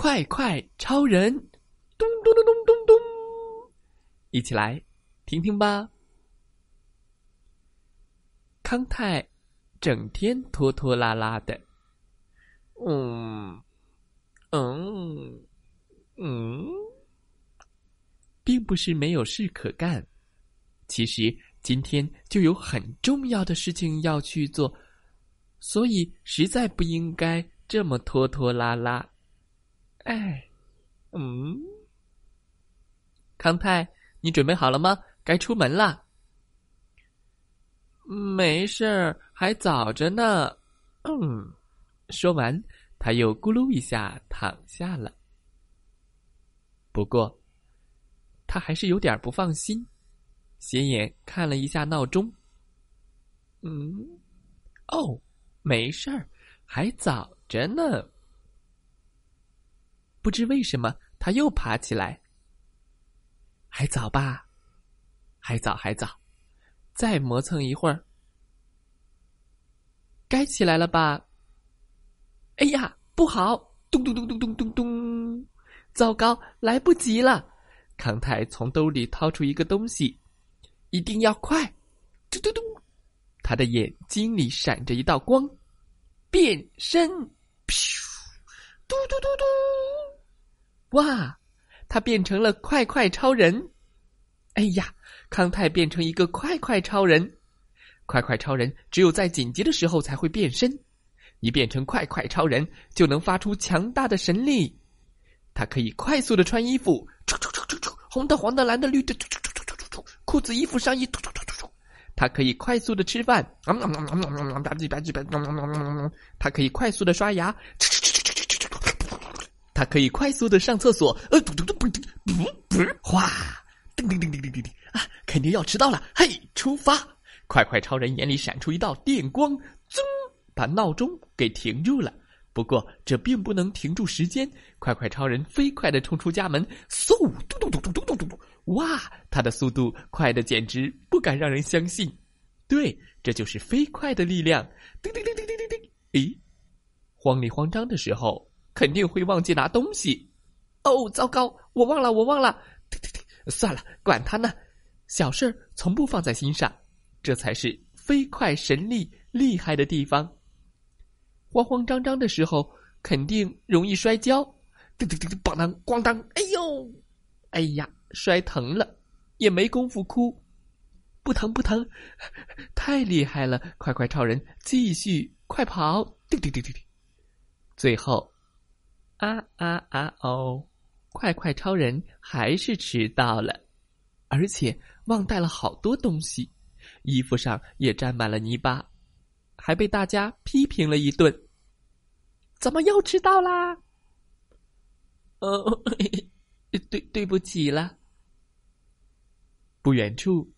快快超人，咚咚咚咚咚咚，一起来听听吧。康泰整天拖拖拉拉的，嗯嗯嗯，并不是没有事可干，其实今天就有很重要的事情要去做，所以实在不应该这么拖拖拉拉。哎，嗯，康泰，你准备好了吗？该出门了。没事儿，还早着呢。嗯，说完，他又咕噜一下躺下了。不过，他还是有点不放心，斜眼看了一下闹钟。嗯，哦，没事儿，还早着呢。不知为什么，他又爬起来。还早吧，还早还早，再磨蹭一会儿，该起来了吧？哎呀，不好！咚咚咚咚咚咚咚！糟糕，来不及了！康泰从兜里掏出一个东西，一定要快！嘟嘟嘟，他的眼睛里闪着一道光，变身！嘟嘟嘟嘟！哇，他变成了快快超人！哎呀，康泰变成一个快快超人！快快超人只有在紧急的时候才会变身，一变成快快超人就能发出强大的神力。他可以快速的穿衣服，红的、黄的、蓝的、绿的，裤子、衣服、上衣，他可以快速的吃饭，他可以快速的刷牙。他可以快速的上厕所，呃，嘟嘟嘟，嘟嘟，不不，哗，叮叮叮叮叮叮叮，啊，肯定要迟到了，嘿，出发！快快超人眼里闪出一道电光，噌，把闹钟给停住了。不过这并不能停住时间，快快超人飞快的冲出家门，嗖，嘟嘟嘟嘟嘟嘟嘟嘟，哇，他的速度快的简直不敢让人相信。对，这就是飞快的力量。叮叮叮叮叮叮叮，咦，慌里慌张的时候。肯定会忘记拿东西，哦，糟糕，我忘了，我忘了，算了，管他呢，小事儿从不放在心上，这才是飞快神力厉害的地方。慌慌张张的时候，肯定容易摔跤，叮叮叮叮，咣当咣当，哎呦，哎呀，摔疼了，也没工夫哭，不疼不疼，太厉害了！快快超人，继续快跑，叮叮叮叮，最后。啊啊啊！哦，快快超人还是迟到了，而且忘带了好多东西，衣服上也沾满了泥巴，还被大家批评了一顿。怎么又迟到啦？哦，对，对不起了。不远处，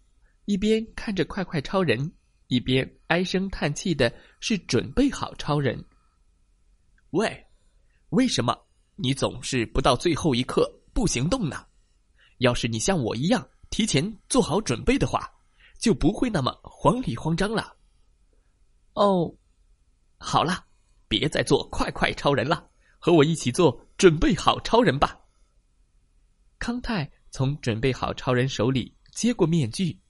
一边看着快快超人，一边唉声叹气的是准备好超人。喂。为什么你总是不到最后一刻不行动呢？要是你像我一样提前做好准备的话，就不会那么慌里慌张了。哦，好了，别再做快快超人了，和我一起做准备好超人吧。康泰从准备好超人手里接过面具，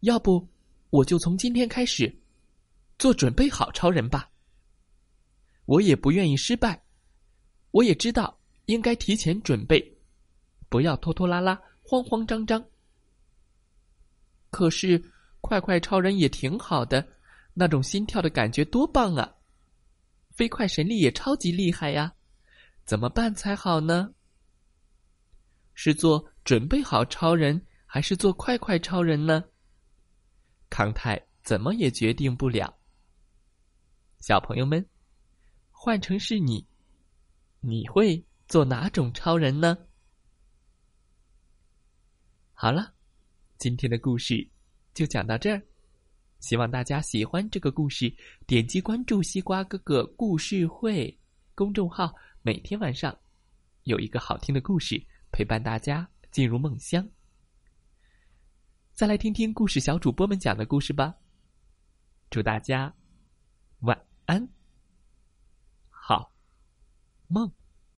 要不我就从今天开始做准备好超人吧。我也不愿意失败，我也知道应该提前准备，不要拖拖拉拉、慌慌张张。可是，快快超人也挺好的，那种心跳的感觉多棒啊！飞快神力也超级厉害呀，怎么办才好呢？是做准备好超人，还是做快快超人呢？康泰怎么也决定不了。小朋友们。换成是你，你会做哪种超人呢？好了，今天的故事就讲到这儿。希望大家喜欢这个故事，点击关注“西瓜哥哥故事会”公众号，每天晚上有一个好听的故事陪伴大家进入梦乡。再来听听故事小主播们讲的故事吧。祝大家晚安，好梦。